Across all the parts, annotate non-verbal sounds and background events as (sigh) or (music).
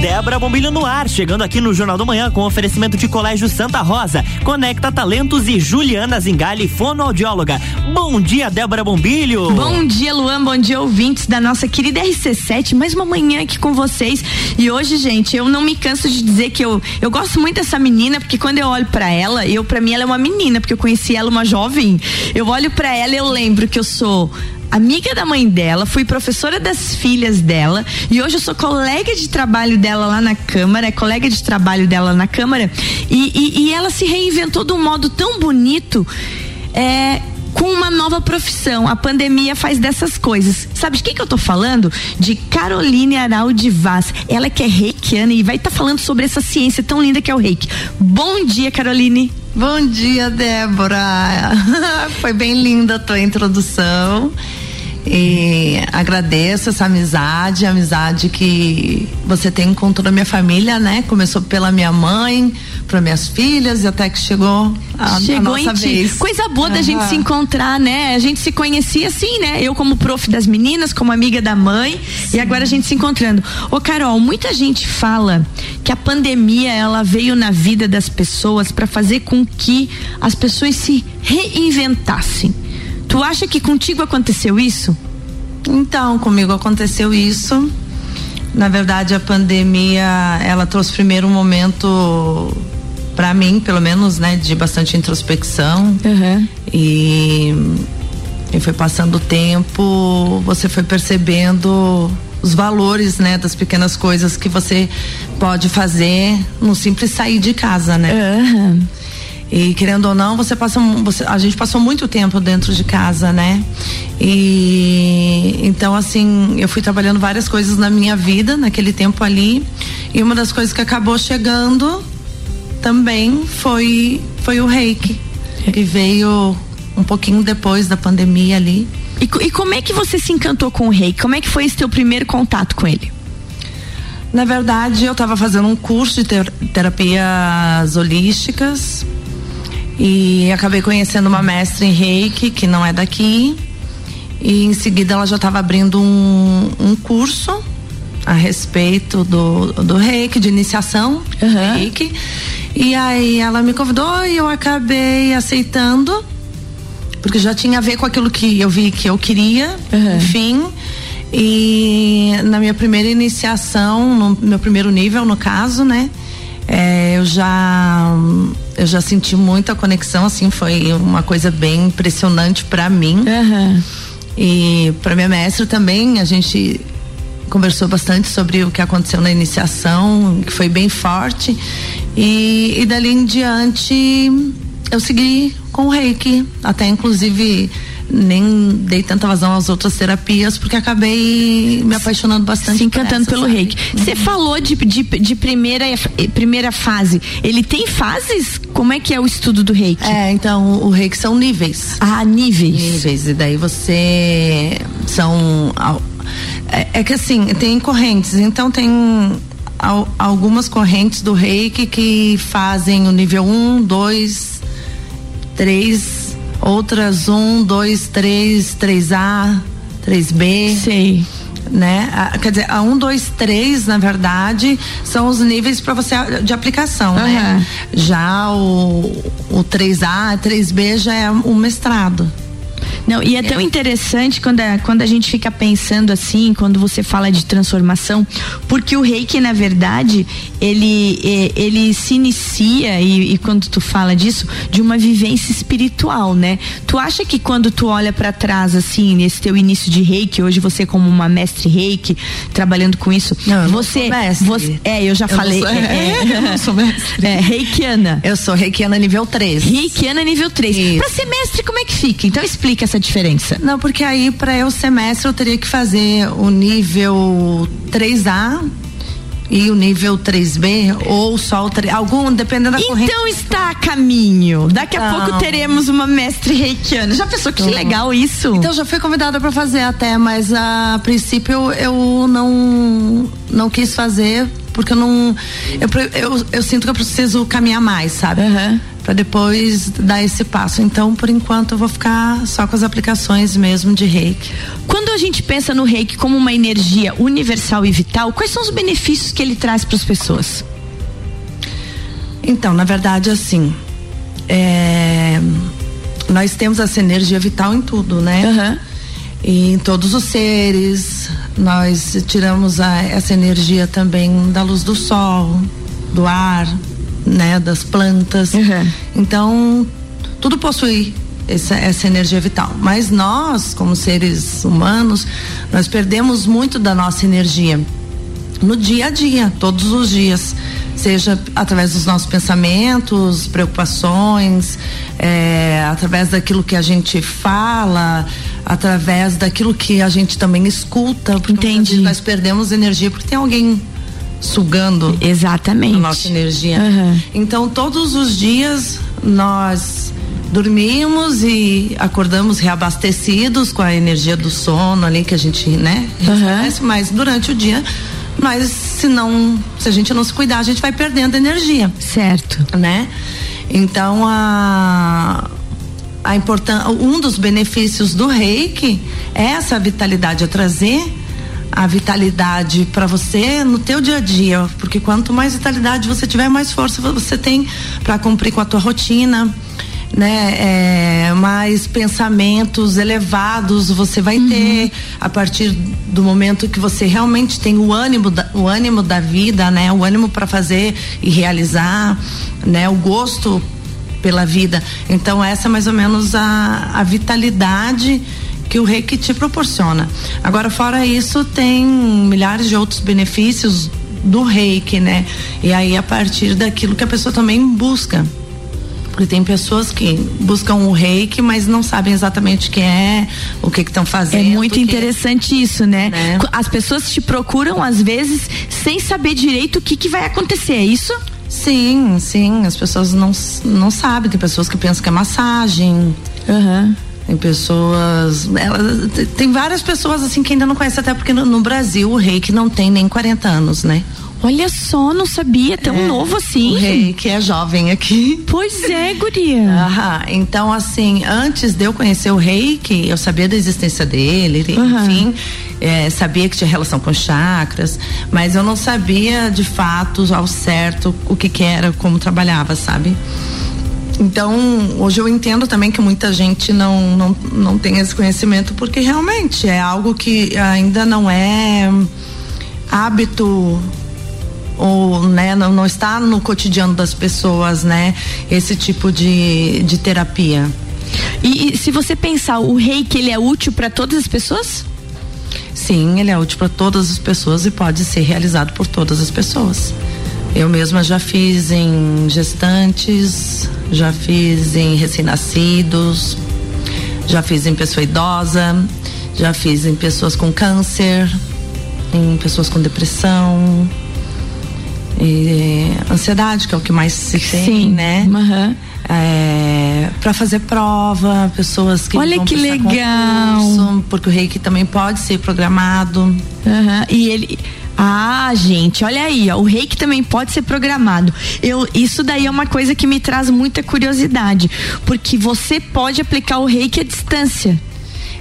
Débora Bombilho no ar, chegando aqui no Jornal do Manhã com oferecimento de Colégio Santa Rosa, Conecta Talentos e Juliana Zingali, fonoaudióloga. Bom dia, Débora Bombilho. Bom dia, Luan, bom dia, ouvintes da nossa querida RC7, mais uma manhã aqui com vocês. E hoje, gente, eu não me canso de dizer que eu, eu gosto muito dessa menina, porque quando eu olho para ela, eu para mim ela é uma menina, porque eu conheci ela uma jovem. Eu olho para ela e eu lembro que eu sou amiga da mãe dela, fui professora das filhas dela e hoje eu sou colega de trabalho dela lá na Câmara, é colega de trabalho dela na Câmara e, e, e ela se reinventou de um modo tão bonito. É, com uma nova profissão. A pandemia faz dessas coisas. Sabe de quem que eu tô falando? De Caroline Araldi Vaz. Ela que é reikiana e vai estar tá falando sobre essa ciência tão linda que é o reiki. Bom dia, Caroline. Bom dia, Débora. (laughs) Foi bem linda a tua introdução. E agradeço essa amizade, a amizade que você tem com toda a minha família, né? Começou pela minha mãe, para minhas filhas e até que chegou a, chegou a nossa vez. Coisa boa uhum. da gente se encontrar, né? A gente se conhecia assim, né? Eu como prof das meninas, como amiga da mãe Sim. e agora a gente se encontrando. Ô Carol, muita gente fala que a pandemia ela veio na vida das pessoas para fazer com que as pessoas se reinventassem Tu acha que contigo aconteceu isso? Então, comigo aconteceu isso. Na verdade, a pandemia, ela trouxe primeiro um momento para mim, pelo menos, né, de bastante introspecção. Uhum. E, e foi passando o tempo, você foi percebendo os valores, né, das pequenas coisas que você pode fazer no simples sair de casa, né? Uhum. E querendo ou não, você passa, você, a gente passou muito tempo dentro de casa, né? E então assim, eu fui trabalhando várias coisas na minha vida naquele tempo ali. E uma das coisas que acabou chegando também foi foi o Reiki, que veio um pouquinho depois da pandemia ali. E, e como é que você se encantou com o Reiki? Como é que foi esse teu primeiro contato com ele? Na verdade, eu estava fazendo um curso de ter terapias holísticas e acabei conhecendo uma mestra em reiki, que não é daqui. E em seguida ela já estava abrindo um, um curso a respeito do, do reiki, de iniciação uhum. reiki. E aí ela me convidou e eu acabei aceitando, porque já tinha a ver com aquilo que eu vi que eu queria, uhum. enfim. E na minha primeira iniciação, no meu primeiro nível, no caso, né? É, eu já eu já senti muita conexão, assim, foi uma coisa bem impressionante para mim. Uhum. E para minha mestra também, a gente conversou bastante sobre o que aconteceu na iniciação, que foi bem forte. E, e dali em diante eu segui com o reiki, até inclusive nem dei tanta vazão às outras terapias porque acabei me apaixonando bastante. Se encantando essa, pelo sabe? reiki. Você uhum. falou de, de, de, primeira, primeira fase. Ele tem fases? Como é que é o estudo do reiki? É, então o reiki são níveis. Ah, níveis. Níveis. E daí você são. É, é que assim, tem correntes. Então tem algumas correntes do reiki que fazem o nível 1, 2, 3 outras um, dois, três, três A, três B. Sei. Né? A, quer dizer, a um, dois, três, na verdade, são os níveis para você de aplicação, uhum. né? Já o, o 3A, 3B já é o mestrado. Não, e é tão interessante quando a, quando a gente fica pensando assim, quando você fala de transformação, porque o reiki, na verdade, ele, ele se inicia, e, e quando tu fala disso, de uma vivência espiritual, né? Tu acha que quando tu olha para trás, assim, nesse teu início de reiki, hoje você como uma mestre reiki, trabalhando com isso, não, você, você. É, eu já eu falei. Sou, é, (laughs) eu não sou mestre. É, reikiana. Eu sou reikiana nível 3. Reikiana nível 3. Para ser mestre, como é que fica? Então explica essa diferença? Não, porque aí para eu semestre eu teria que fazer o nível 3A e o nível 3B ou só o 3, algum dependendo da então corrente. Então está a caminho. Daqui a Não. pouco teremos uma mestre reikiana. Já pensou que legal isso? Então já fui convidada para fazer até, mas a princípio eu não não quis fazer porque eu não. Eu, eu, eu sinto que eu preciso caminhar mais, sabe? Uhum. Para depois dar esse passo. Então, por enquanto, eu vou ficar só com as aplicações mesmo de reiki. Quando a gente pensa no reiki como uma energia universal e vital, quais são os benefícios que ele traz para as pessoas? Então, na verdade, assim. É, nós temos essa energia vital em tudo, né? Uhum. E em todos os seres. Nós tiramos a, essa energia também da luz do sol, do ar, né? Das plantas. Uhum. Então, tudo possui essa, essa, energia vital. Mas nós, como seres humanos, nós perdemos muito da nossa energia no dia a dia, todos os dias seja através dos nossos pensamentos, preocupações, é, através daquilo que a gente fala, através daquilo que a gente também escuta. Entendi. Nós perdemos energia porque tem alguém sugando exatamente a nossa energia. Uhum. Então todos os dias nós dormimos e acordamos reabastecidos com a energia do sono ali que a gente, né, uhum. mas durante o dia mas se não, se a gente não se cuidar, a gente vai perdendo energia. Certo. Né? Então a a importância, um dos benefícios do Reiki é essa vitalidade, é trazer a vitalidade para você no teu dia a dia, porque quanto mais vitalidade você tiver, mais força você tem para cumprir com a tua rotina né, é, mais pensamentos elevados você vai uhum. ter a partir do momento que você realmente tem o ânimo da, o ânimo da vida, né, o ânimo para fazer e realizar, né, o gosto pela vida. Então essa é mais ou menos a, a vitalidade que o reiki te proporciona. Agora fora isso tem milhares de outros benefícios do reiki, né? E aí a partir daquilo que a pessoa também busca. Porque tem pessoas que buscam o reiki, mas não sabem exatamente o que é, o que estão fazendo. É muito interessante que... isso, né? né? As pessoas te procuram, às vezes, sem saber direito o que, que vai acontecer, é isso? Sim, sim. As pessoas não, não sabem. Tem pessoas que pensam que é massagem. Uhum. Tem pessoas. Ela, tem várias pessoas assim que ainda não conhecem, até porque no, no Brasil o reiki não tem nem 40 anos, né? Olha só, não sabia, tão é, novo assim. O rei, que é jovem aqui. Pois é, guria. Aham, então assim, antes de eu conhecer o rei, que eu sabia da existência dele, uhum. enfim, é, sabia que tinha relação com chakras, mas eu não sabia de fato ao certo o que que era, como trabalhava, sabe? Então, hoje eu entendo também que muita gente não, não, não tem esse conhecimento, porque realmente é algo que ainda não é hábito ou né, não, não está no cotidiano das pessoas, né, esse tipo de, de terapia. E, e se você pensar, o reiki ele é útil para todas as pessoas? Sim, ele é útil para todas as pessoas e pode ser realizado por todas as pessoas. Eu mesma já fiz em gestantes, já fiz em recém-nascidos, já fiz em pessoa idosa, já fiz em pessoas com câncer, em pessoas com depressão, e, ansiedade, que é o que mais se tem, Sim. né? Uhum. É, para fazer prova, pessoas que olha que legal, concurso, porque o reiki também pode ser programado. Uhum. E ele ah, gente, olha aí, ó, o reiki também pode ser programado. Eu, isso daí é uma coisa que me traz muita curiosidade, porque você pode aplicar o reiki à distância.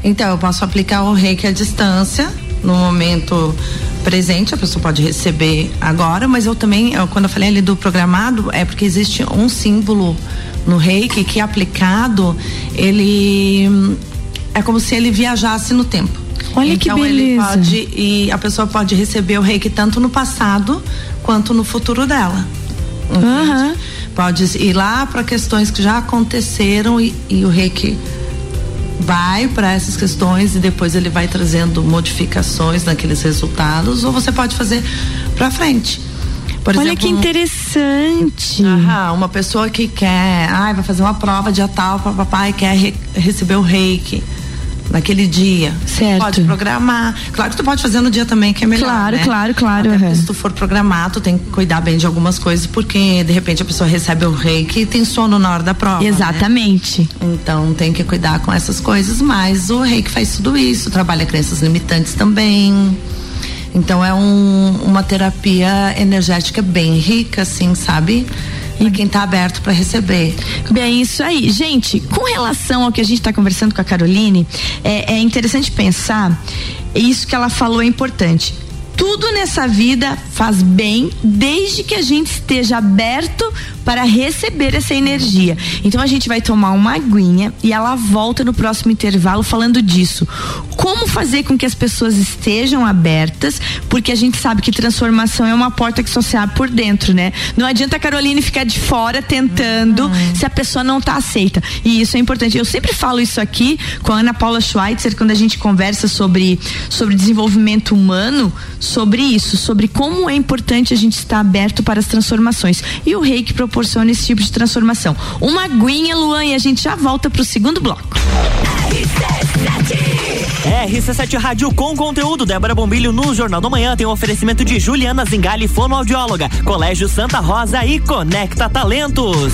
Então, eu posso aplicar o reiki à distância no momento presente, a pessoa pode receber agora, mas eu também, eu, quando eu falei ali do programado, é porque existe um símbolo no reiki que aplicado, ele é como se ele viajasse no tempo. Olha então, que beleza. Ele pode, e a pessoa pode receber o reiki tanto no passado quanto no futuro dela. Uhum. Pode ir lá para questões que já aconteceram e, e o reiki vai para essas questões e depois ele vai trazendo modificações naqueles resultados, ou você pode fazer para frente. Por Olha exemplo, que interessante. Um, uma pessoa que quer, ai, vai fazer uma prova de tal para papai quer re, receber o reiki naquele dia. Certo. Pode programar. Claro que tu pode fazer no dia também, que é melhor. Claro, né? claro, claro. Uhum. Se tu for programar, tu tem que cuidar bem de algumas coisas, porque de repente a pessoa recebe o reiki e tem sono na hora da prova. Né? Exatamente. Né? Então tem que cuidar com essas coisas, mas o reiki faz tudo isso, trabalha crenças limitantes também. Então é um, uma terapia energética bem rica, assim, sabe? E quem está aberto para receber. Bem, isso aí. Gente, com relação ao que a gente está conversando com a Caroline, é, é interessante pensar, isso que ela falou é importante tudo nessa vida faz bem desde que a gente esteja aberto para receber essa energia. Então a gente vai tomar uma aguinha e ela volta no próximo intervalo falando disso. Como fazer com que as pessoas estejam abertas, porque a gente sabe que transformação é uma porta que só se abre por dentro, né? Não adianta a Caroline ficar de fora tentando uhum. se a pessoa não está aceita. E isso é importante. Eu sempre falo isso aqui com a Ana Paula Schweitzer quando a gente conversa sobre sobre desenvolvimento humano, sobre isso, sobre como é importante a gente estar aberto para as transformações. E o Reiki propõe proporciona esse tipo de transformação. Uma aguinha, Luan, e a gente já volta pro segundo bloco. RC7 Rádio com conteúdo. Débora Bombilho no Jornal da Manhã tem um oferecimento de Juliana Zingali, fonoaudióloga, Colégio Santa Rosa e Conecta Talentos.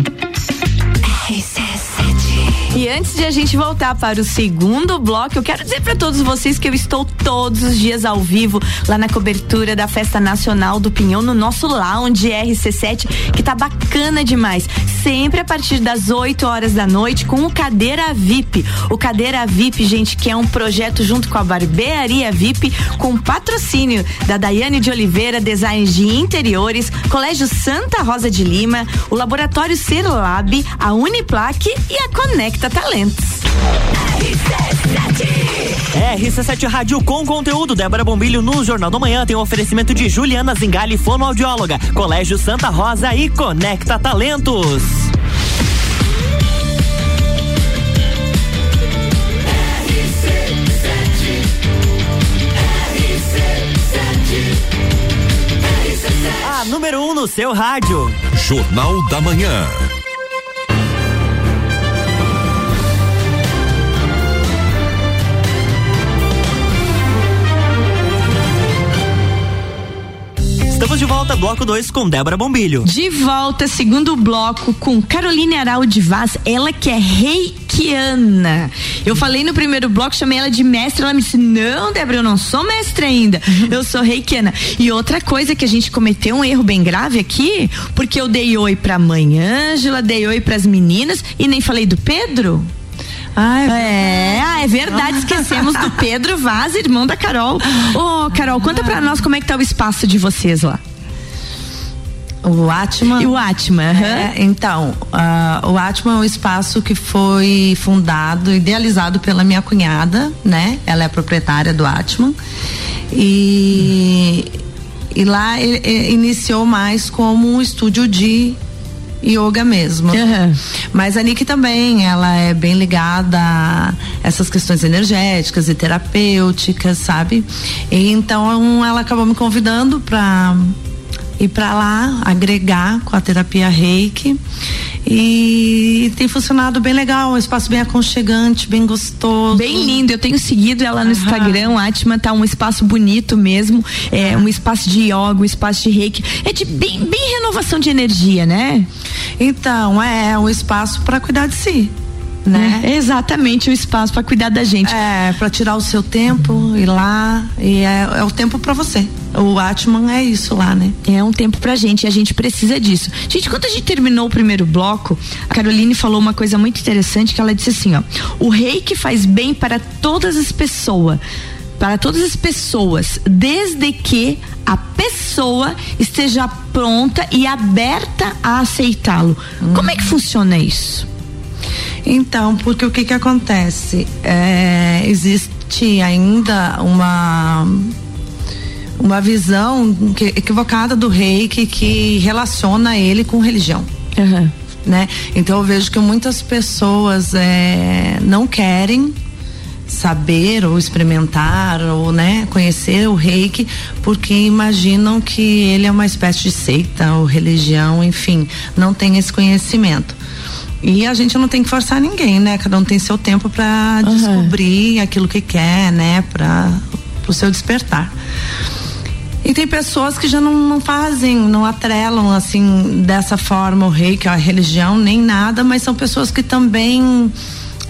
Antes de a gente voltar para o segundo bloco, eu quero dizer para todos vocês que eu estou todos os dias ao vivo lá na cobertura da Festa Nacional do Pinhão no nosso lounge RC7, que tá bacana demais. Sempre a partir das 8 horas da noite com o Cadeira VIP. O Cadeira VIP, gente, que é um projeto junto com a Barbearia VIP, com patrocínio da Daiane de Oliveira, Design de Interiores, Colégio Santa Rosa de Lima, o Laboratório Serlab, a Uniplaque e a Conecta Talentos. RC7 Rádio com conteúdo. Débora Bombilho no Jornal da Manhã tem um oferecimento de Juliana Zingali, fonoaudióloga, Colégio Santa Rosa e Conecta Talentos. A número 1 um no seu rádio. Jornal da Manhã. Bloco 2 com Débora Bombilho. De volta, segundo bloco com Caroline Araldi Vaz, ela que é reikiana. Eu falei no primeiro bloco, chamei ela de mestre, ela me disse: Não, Débora, eu não sou mestre ainda, uhum. eu sou reikiana. E outra coisa que a gente cometeu um erro bem grave aqui, porque eu dei oi pra mãe Ângela, dei oi pras meninas e nem falei do Pedro. Ah, é, é, ah, é verdade, esquecemos do (laughs) Pedro Vaz, irmão da Carol. Ô, oh, Carol, conta pra nós como é que tá o espaço de vocês lá. O Atman. E o Atman. É, então, uh, o Atman é um espaço que foi fundado, idealizado pela minha cunhada, né? Ela é proprietária do Atman. E, e lá ele, ele iniciou mais como um estúdio de yoga mesmo. Uhum. Mas a Nick também, ela é bem ligada a essas questões energéticas e terapêuticas, sabe? E então ela acabou me convidando para ir para lá, agregar com a terapia Reiki. E tem funcionado bem legal, um espaço bem aconchegante, bem gostoso. Bem lindo, eu tenho seguido ela no uhum. Instagram, a Atma tá um espaço bonito mesmo, é um espaço de yoga, um espaço de reiki, é de bem, bem renovação de energia, né? Então, é, é um espaço para cuidar de si né? É exatamente o espaço para cuidar da gente. É, para tirar o seu tempo, ir lá e é, é o tempo para você. O Atman é isso lá, né? É um tempo pra gente e a gente precisa disso. Gente, quando a gente terminou o primeiro bloco, a Caroline falou uma coisa muito interessante que ela disse assim, ó: "O reiki faz bem para todas as pessoas." para todas as pessoas, desde que a pessoa esteja pronta e aberta a aceitá-lo. Hum. Como é que funciona isso? Então, porque o que que acontece? É, existe ainda uma uma visão equivocada do reiki que relaciona ele com religião. Uhum. Né? Então eu vejo que muitas pessoas é, não querem saber ou experimentar ou né, conhecer o reiki porque imaginam que ele é uma espécie de seita ou religião, enfim, não tem esse conhecimento. E a gente não tem que forçar ninguém, né? Cada um tem seu tempo para uhum. descobrir aquilo que quer, né? Para o seu despertar. E tem pessoas que já não, não, fazem, não atrelam assim dessa forma o rei, que é a religião, nem nada, mas são pessoas que também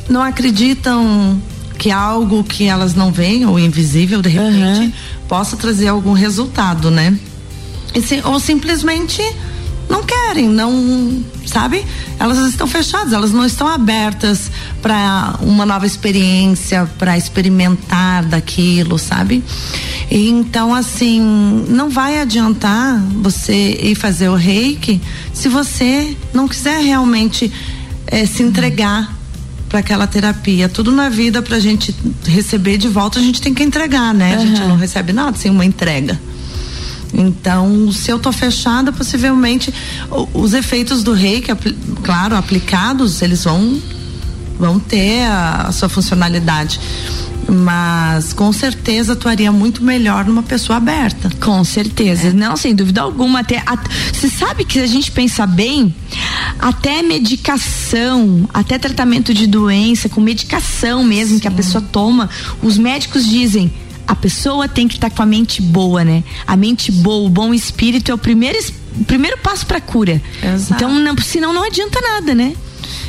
não acreditam que algo que elas não veem, ou invisível, de repente, uhum. possa trazer algum resultado, né? Se, ou simplesmente não querem, não, sabe? Elas estão fechadas, elas não estão abertas para uma nova experiência, para experimentar daquilo, sabe? Então, assim, não vai adiantar você ir fazer o reiki se você não quiser realmente é, se entregar para aquela terapia. Tudo na vida para a gente receber de volta, a gente tem que entregar, né? Uhum. A gente não recebe nada sem uma entrega. Então, se eu tô fechada, possivelmente os efeitos do reiki, claro, aplicados, eles vão vão ter a, a sua funcionalidade mas com certeza atuaria muito melhor numa pessoa aberta. Com certeza, é. não, sem dúvida alguma. Até, você sabe que se a gente pensar bem, até medicação, até tratamento de doença, com medicação mesmo Sim. que a pessoa toma, os médicos dizem a pessoa tem que estar tá com a mente boa, né? A mente boa, o bom espírito é o primeiro, o primeiro passo para cura. Exato. Então, não, senão não adianta nada, né?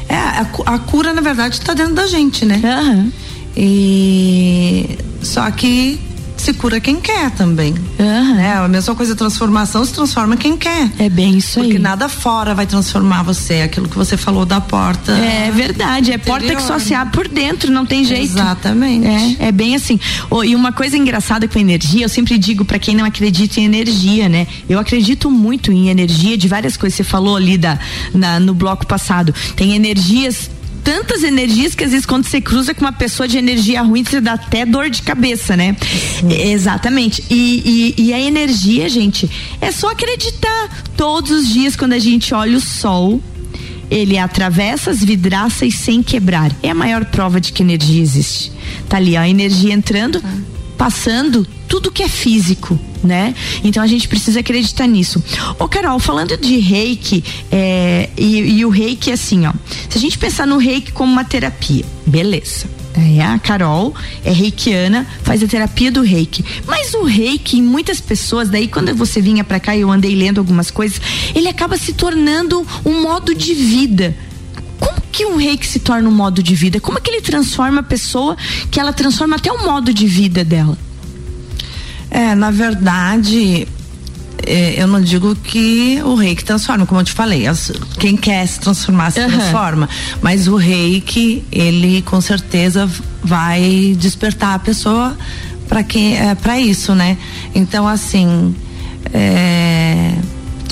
É, a, a cura, na verdade, está dentro da gente, né? Uhum. E só que se cura quem quer também. Uhum. É a mesma coisa, transformação se transforma quem quer. É bem isso Porque aí. Porque nada fora vai transformar você, aquilo que você falou da porta. É verdade, é porta que só se abre por dentro, não tem jeito. Exatamente. É, é bem assim. Oh, e uma coisa engraçada com energia, eu sempre digo para quem não acredita em energia, né? Eu acredito muito em energia de várias coisas. Você falou ali da, na, no bloco passado. Tem energias tantas energias que às vezes quando você cruza com uma pessoa de energia ruim, você dá até dor de cabeça, né? Exatamente. E, e, e, a energia, gente, é só acreditar. Todos os dias, quando a gente olha o sol, ele atravessa as vidraças sem quebrar. É a maior prova de que energia existe. Tá ali, ó, a energia entrando, tá. passando tudo que é físico, né? Então a gente precisa acreditar nisso. Ô Carol, falando de reiki, é, e, e o reiki assim, ó. Se a gente pensar no reiki como uma terapia, beleza. É, a Carol é reikiana, faz a terapia do reiki. Mas o reiki, em muitas pessoas, daí quando você vinha para cá e eu andei lendo algumas coisas, ele acaba se tornando um modo de vida como que um reiki se torna um modo de vida? Como é que ele transforma a pessoa que ela transforma até o modo de vida dela? É, na verdade, é, eu não digo que o reiki transforma, como eu te falei, as, quem quer se transformar se uhum. transforma, mas o reiki, ele com certeza vai despertar a pessoa para que é, para isso, né? Então assim, é,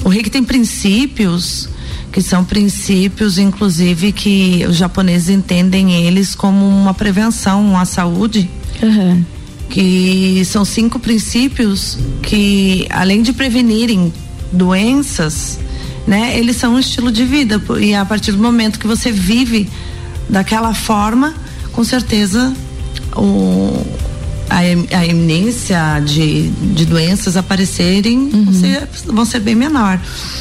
o reiki tem princípios que são princípios, inclusive, que os japoneses entendem eles como uma prevenção à saúde. Uhum. Que são cinco princípios que, além de prevenirem doenças, né, eles são um estilo de vida. E a partir do momento que você vive daquela forma, com certeza o, a, a iminência de, de doenças aparecerem uhum. vão, ser, vão ser bem menor.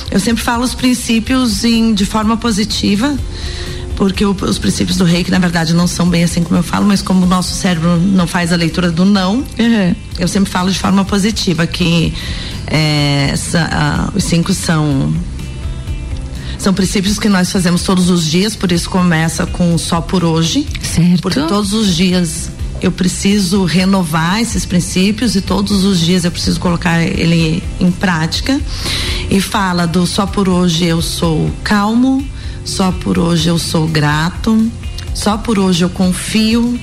Eu sempre falo os princípios em, de forma positiva, porque o, os princípios do reiki, na verdade, não são bem assim como eu falo, mas como o nosso cérebro não faz a leitura do não, uhum. eu sempre falo de forma positiva que é, essa, os cinco são são princípios que nós fazemos todos os dias, por isso começa com só por hoje. Certo. Porque todos os dias eu preciso renovar esses princípios e todos os dias eu preciso colocar ele em prática. E fala do só por hoje eu sou calmo, só por hoje eu sou grato, só por hoje eu confio,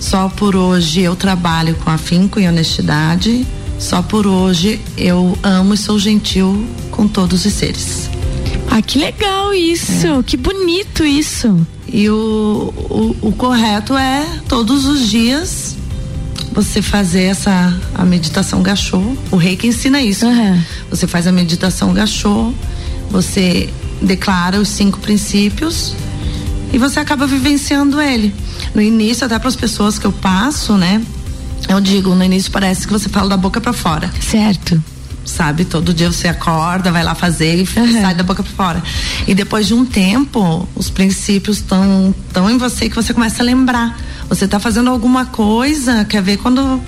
só por hoje eu trabalho com afinco e honestidade, só por hoje eu amo e sou gentil com todos os seres. Ah, que legal isso, é. que bonito isso. E o, o, o, correto é todos os dias você fazer essa a meditação gachô. O rei que ensina isso. Uhum. Você faz a meditação gachô, você declara os cinco princípios e você acaba vivenciando ele. No início, até para as pessoas que eu passo, né? Eu digo, no início parece que você fala da boca para fora. Certo sabe? Todo dia você acorda, vai lá fazer e uhum. sai da boca para fora. E depois de um tempo, os princípios estão tão em você que você começa a lembrar. Você está fazendo alguma coisa, quer ver quando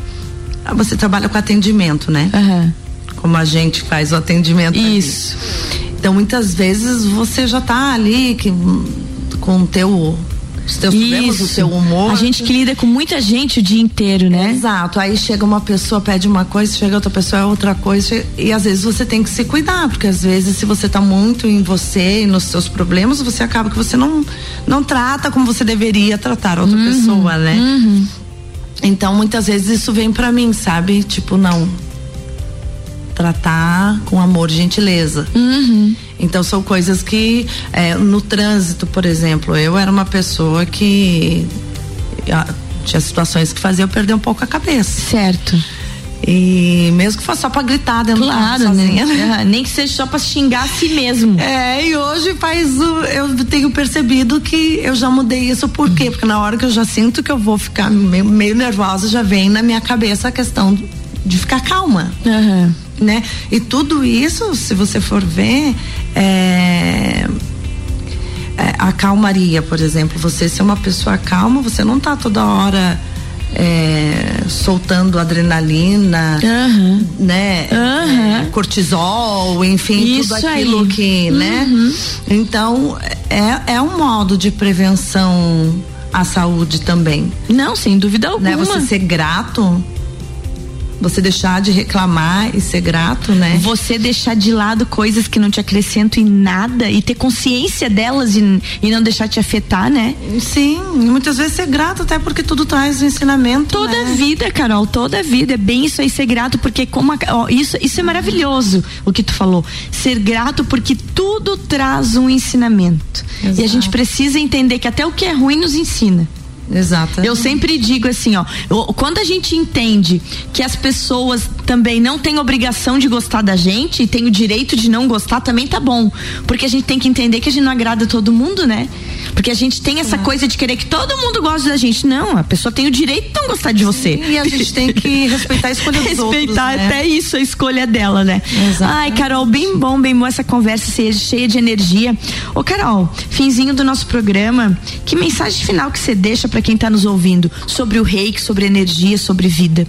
você trabalha com atendimento, né? Uhum. Como a gente faz o atendimento. Isso. Ali. Então muitas vezes você já está ali que, com o teu os teus Isso. problemas, o seu humor. A gente que lida com muita gente o dia inteiro, né? Exato. Aí chega uma pessoa, pede uma coisa, chega outra pessoa, é outra coisa. E às vezes você tem que se cuidar, porque às vezes se você está muito em você e nos seus problemas, você acaba que você não, não trata como você deveria tratar outra uhum. pessoa, né? Uhum. Então muitas vezes isso vem para mim, sabe? Tipo, não. Tratar com amor e gentileza. Uhum. Então são coisas que é, no trânsito, por exemplo, eu era uma pessoa que tinha situações que fazia eu perder um pouco a cabeça. Certo. E mesmo que fosse só pra gritar dentro claro, do né? Uhum, nem que seja só pra xingar a si mesmo. É, e hoje faz eu tenho percebido que eu já mudei isso por quê? Porque na hora que eu já sinto que eu vou ficar meio, meio nervosa, já vem na minha cabeça a questão de ficar calma. Uhum. Né? E tudo isso, se você for ver, é, é, a calmaria, por exemplo, você ser uma pessoa calma, você não tá toda hora é, soltando adrenalina, uhum. né? Uhum. cortisol, enfim, Isso tudo aquilo aí. que, né? Uhum. Então, é, é um modo de prevenção à saúde também. Não, sem dúvida alguma. Né? Você ser grato você deixar de reclamar e ser grato, né? Você deixar de lado coisas que não te acrescentam em nada e ter consciência delas e, e não deixar te afetar, né? Sim, muitas vezes ser grato até porque tudo traz um ensinamento. Toda né? a vida, Carol, toda a vida. É bem isso aí, ser grato, porque como a, ó, isso, isso é maravilhoso o que tu falou. Ser grato porque tudo traz um ensinamento. Exato. E a gente precisa entender que até o que é ruim nos ensina. Exato. Eu sempre digo assim, ó, quando a gente entende que as pessoas também não têm obrigação de gostar da gente e tem o direito de não gostar, também tá bom. Porque a gente tem que entender que a gente não agrada todo mundo, né? Porque a gente tem essa é. coisa de querer que todo mundo goste da gente. Não, a pessoa tem o direito de não gostar de você. Sim, e a gente tem que (laughs) respeitar a escolha dos respeitar outros. Respeitar né? até isso, a escolha dela, né? Exato. Ai, Carol, bem bom, bem bom essa conversa cheia de energia. Ô, Carol, finzinho do nosso programa, que mensagem final que você deixa para quem está nos ouvindo sobre o reiki, sobre energia, sobre vida?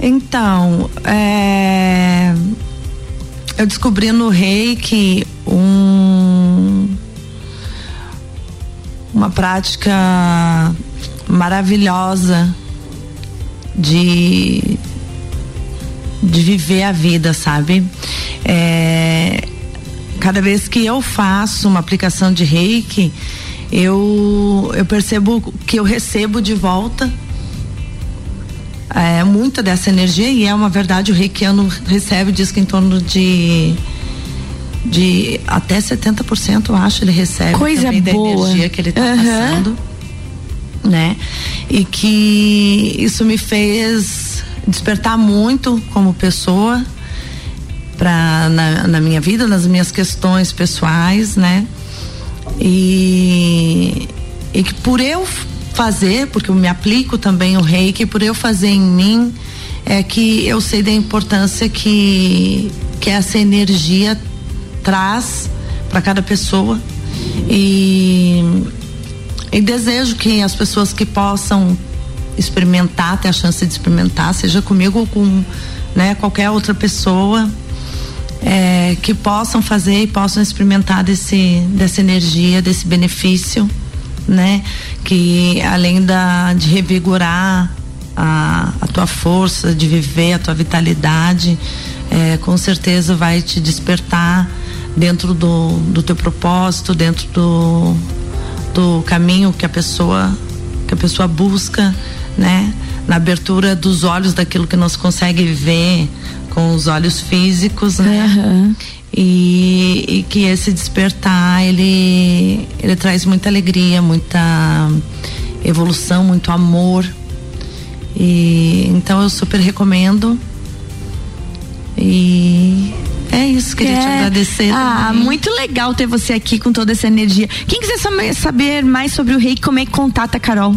Então, é... eu descobri no reiki um uma prática maravilhosa de de viver a vida, sabe? É, cada vez que eu faço uma aplicação de reiki, eu, eu percebo que eu recebo de volta é, muita dessa energia e é uma verdade, o reikiano recebe, diz que em torno de de até 70%, eu acho, ele recebe Coisa boa. da energia que ele está Uhum. passando, né? E que isso me fez despertar muito como pessoa para na, na minha vida, nas minhas questões pessoais, né? E, e que por eu fazer, porque eu me aplico também o reiki, por eu fazer em mim, é que eu sei da importância que, que essa energia traz para cada pessoa. E, e desejo que as pessoas que possam experimentar, ter a chance de experimentar, seja comigo ou com né, qualquer outra pessoa, é, que possam fazer e possam experimentar desse, dessa energia, desse benefício, né? Que além da, de revigorar a, a tua força de viver, a tua vitalidade, é, com certeza vai te despertar dentro do, do teu propósito, dentro do, do caminho que a pessoa que a pessoa busca, né? Na abertura dos olhos daquilo que se consegue ver com os olhos físicos, né? E, e que esse despertar ele ele traz muita alegria, muita evolução, muito amor. E então eu super recomendo. E é isso, queria te É. agradecer. Ah, também. muito legal ter você aqui com toda essa energia. Quem quiser saber- mais sobre o reiki, como é que contata a Carol?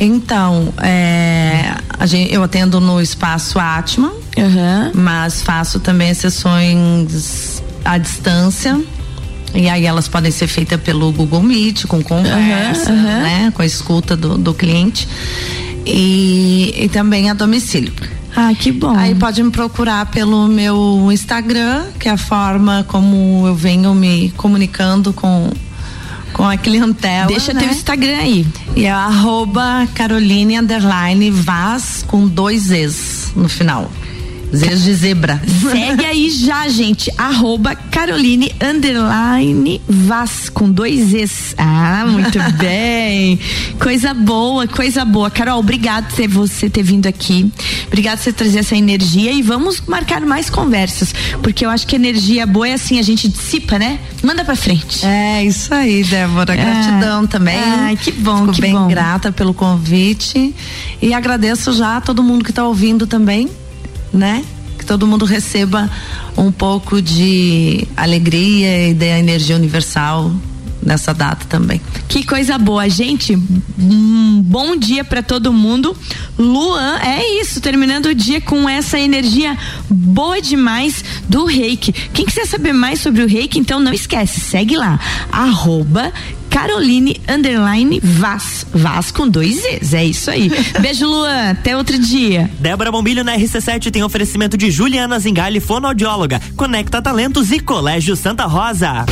Então, é, gente, eu atendo no espaço Atman, mas faço também sessões à distância. E aí elas podem ser feitas pelo Google Meet, com conversa, aham. né? Com a escuta do, do cliente. E, e também a domicílio. Ah, que bom. Aí pode me procurar pelo meu Instagram, que é a forma como eu venho me comunicando com, com a clientela. Deixa né? teu Instagram aí. E é arroba Caroline underline Vaz com dois Es no final. Zes de zebra. Segue aí já, gente. Arroba Caroline underline Vaz com dois Es. Ah, muito (laughs) bem. Coisa boa, coisa boa. Carol, obrigado por você ter vindo aqui. Obrigado por você trazer essa energia e vamos marcar mais conversas. Porque eu acho que energia boa é assim, a gente dissipa, né? Manda pra frente. É isso aí, Débora. Gratidão também. Ai, que bom, Fico que bem bom. grata pelo convite. E agradeço já a todo mundo que está ouvindo também, né? Que todo mundo receba um pouco de alegria e da energia universal nessa data também. Que coisa boa, gente. Um bom dia pra todo mundo. Luan, é isso, terminando o dia com essa energia boa demais do Reiki. Quem quiser saber mais sobre o Reiki, então não esquece, segue lá. Arroba Caroline underline Vaz. Vaz com dois Es. É isso aí. (laughs) Beijo, Luan. Até outro dia. Débora Bombilho na RC7 tem oferecimento de Juliana Zingali, fonoaudióloga, Conecta Talentos e Colégio Santa Rosa.